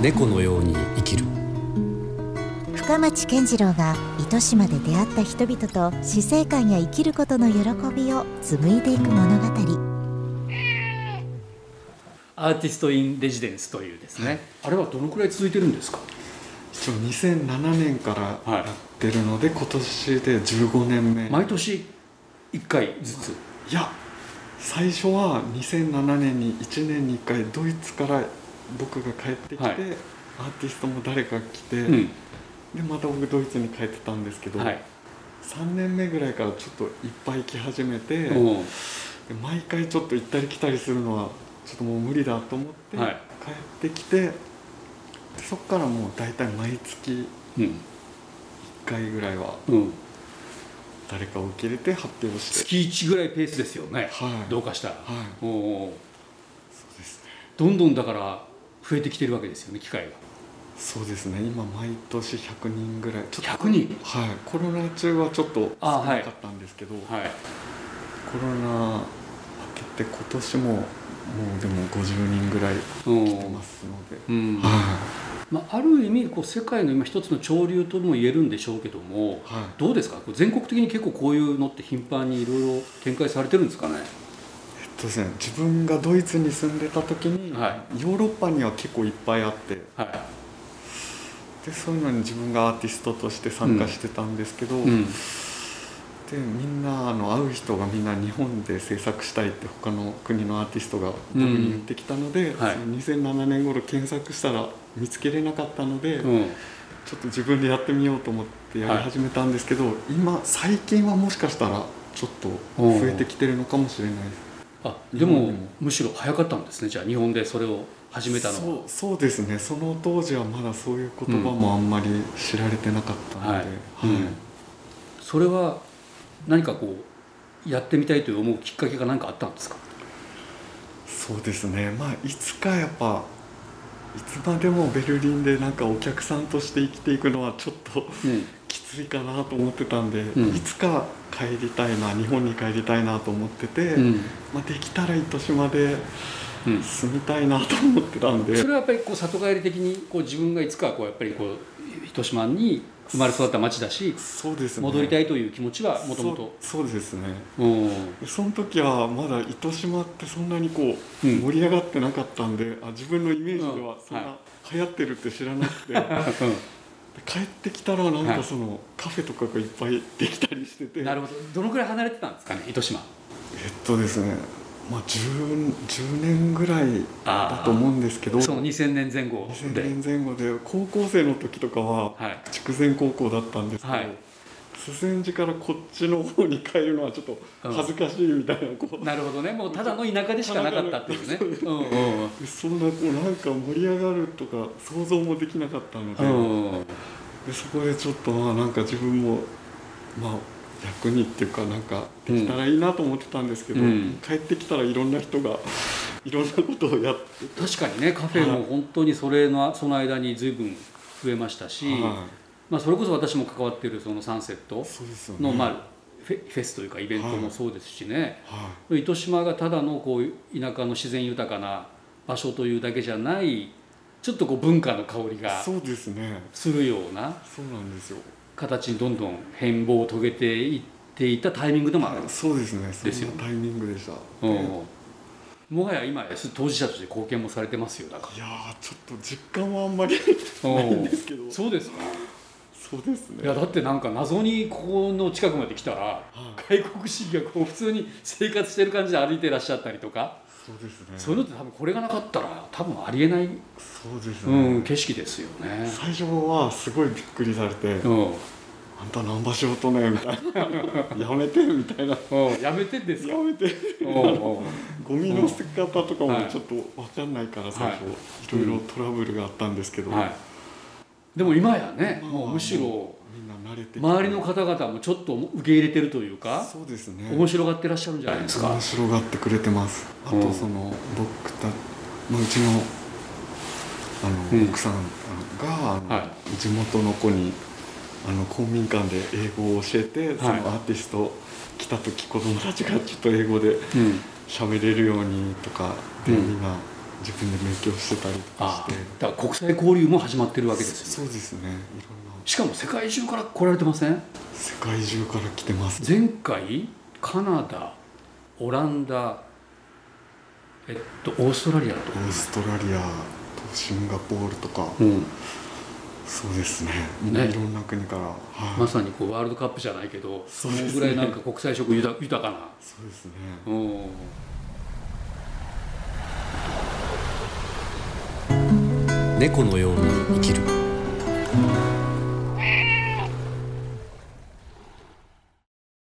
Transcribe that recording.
猫のように生きる。深町健次郎が糸島で出会った人々と死生観や生きることの喜びを紡いでいく物語。アーティスト・イン・レジデンスというですね、あれはどのくらい続いてるんですか？一応2007年からやってるので、今年で15年目毎年1回ずついや最初は2007年に1年に1回ドイツから僕が帰ってきて、はい。アーティストも誰か来て、うん。でまた僕ドイツに帰ってたんですけど、はい。3年目ぐらいからちょっといっぱい来始めて、う。毎回ちょっと行ったり来たりするのはちょっともう無理だと思って、はい。帰ってきてでそこからもう大体毎月うん。1回ぐらいはうん誰かを受け入れて発表して。月1ぐらいペースですよね、はい。どうかしたら、はい。おそうですねどんどんだから増えてきてるわけですよね機会が。そうですね。今毎年100人ぐらい。ちょっと100人？はい。コロナ中はちょっと少なかったんですけど、はい。コロナ明けて今年ももうでも50人ぐらいうん来てますので、うん。はまあ、ある意味こう世界の今一つの潮流とも言えるんでしょうけどもい、はい、どうですか？全国的に結構こういうのって頻繁にいろいろ展開されてるんですかね？えっとですね自分がドイツに住んでた時に、はヨーロッパには結構いっぱいあって。はい。でそういうのに自分がアーティストとして参加してたんですけど、うんでみんなあの会う人がみんな日本で制作したいって他の国のアーティストが僕に言ってきたので、はい。その2007年頃検索したら見つけれなかったので、うん。ちょっと自分でやってみようと思ってやり始めたんですけど、今最近はもしかしたらちょっと増えてきてるのかもしれないです。あでもむしろ早かったんですね。じゃあ日本でそれを始めたのは。そうそうですね。その当時はまだそういう言葉もあんまり知られてなかったので、はい。うん。それは何かこうやってみたいと思うきっかけが何かあったんですか？そうですね。まあいつかやっぱいつまでもベルリンでなんかお客さんとして生きていくのはちょっとうん。きついかなと思ってたんで、うん。いつか帰りたいな日本に帰りたいなと思ってて、うん。まあ、できたら糸島でうん。住みたいなと思ってたんで。それはやっぱりこう里帰り的にこう自分がいつかこうやっぱりこう糸島に生まれ育った町だしそうですね。戻りたいという気持ちはもともとそうですね。うん。その時はまだ糸島ってそんなにこううん。盛り上がってなかったんで、あ自分のイメージではそん。うんな流行ってるって知らなくて、で帰ってきたらなんはい。かそのカフェとかがいっぱいできたりしてて、なるほど。どのくらい離れてたんですかね糸島。えっとですねまあ 10, 10年ぐらいだと思うんですけど。その2000年前後2000で年前後で高校生の時とかははい。筑前高校だったんですけど、はい。寺からこっちの方に帰るのはちょっと恥ずかしいみたいなこう、なるほどね。もうただの田舎でしかなかったっていうね。うんうんそんなこうなんか盛り上がるとか想像もできなかったので,、うん。でそこでちょっとまあなんか自分もまあ役にっていうかなんかできたらいいなと思ってたんですけど、うん。帰ってきたらいろんな人が いろんなことをやって確かにねカフェも本当にそれのその間に随分増えましたし、はまあ、それこそ私も関わっているそのサンセットい、そうですよね。の、まあ、フェフェスというかイベントもそうですしね、は糸島がただのこう田舎の自然豊かな場所というだけじゃないちょっとこう文化の香りい、がそうですね。するような。そうなんですよ形にどんどん変貌を遂げていっていたタイミングでもある。そうですね。そですよタイミングでした。うん。でもはや今や当事者として貢献もされてますよだかいやーちょっと実感はあんまりらないんですけど。そうですか。そうですね。いやだってなんか謎にここの近くまで来たらはい外国人がこう普通に生活してる感じで歩いてらっしゃったりとか、そうですね。そういうのって多分これがなかったら多分ありえない、そうですうね、ん、景色ですよね。最初はすごいびっくりされて「うん。あんた何場所とね」みたいな「やめて」みたいな「うん、やめてんですか？や。めて」ゴミの捨て方とかはい。もちょっと分かんないから最初、、はいろいろトラブルがあったんですけど、はい。でも今やね、まあもうむしろ周りの方々もちょっと受け入れてるというか、そうですね。面白がってらっしゃるんじゃないですか。面。白がってくれてます。あうん。とその僕た、まあ、うちのあの、うん。奥さんがあの、は地元の子にあの公民館で英語を教えて、そのアーティスト来た時子供たちがちょっと英語でうん。喋れるようにとかで、うん。みんな自分で勉強してたりとかあして。だから国際交流も始まってるわけですよそうですね。いろんな。しかも世界中から来られてません？世界中から来てます。前回カナダオランダえっとオーストラリアと。オーストラリアとシンガポールとか、うん、そうですね。ね。いろんな国から、はい。まさにこうワールドカップじゃないけどそのそうですね。ぐらいなんか国際色豊豊かな、そうですね。うん、猫のように生きる。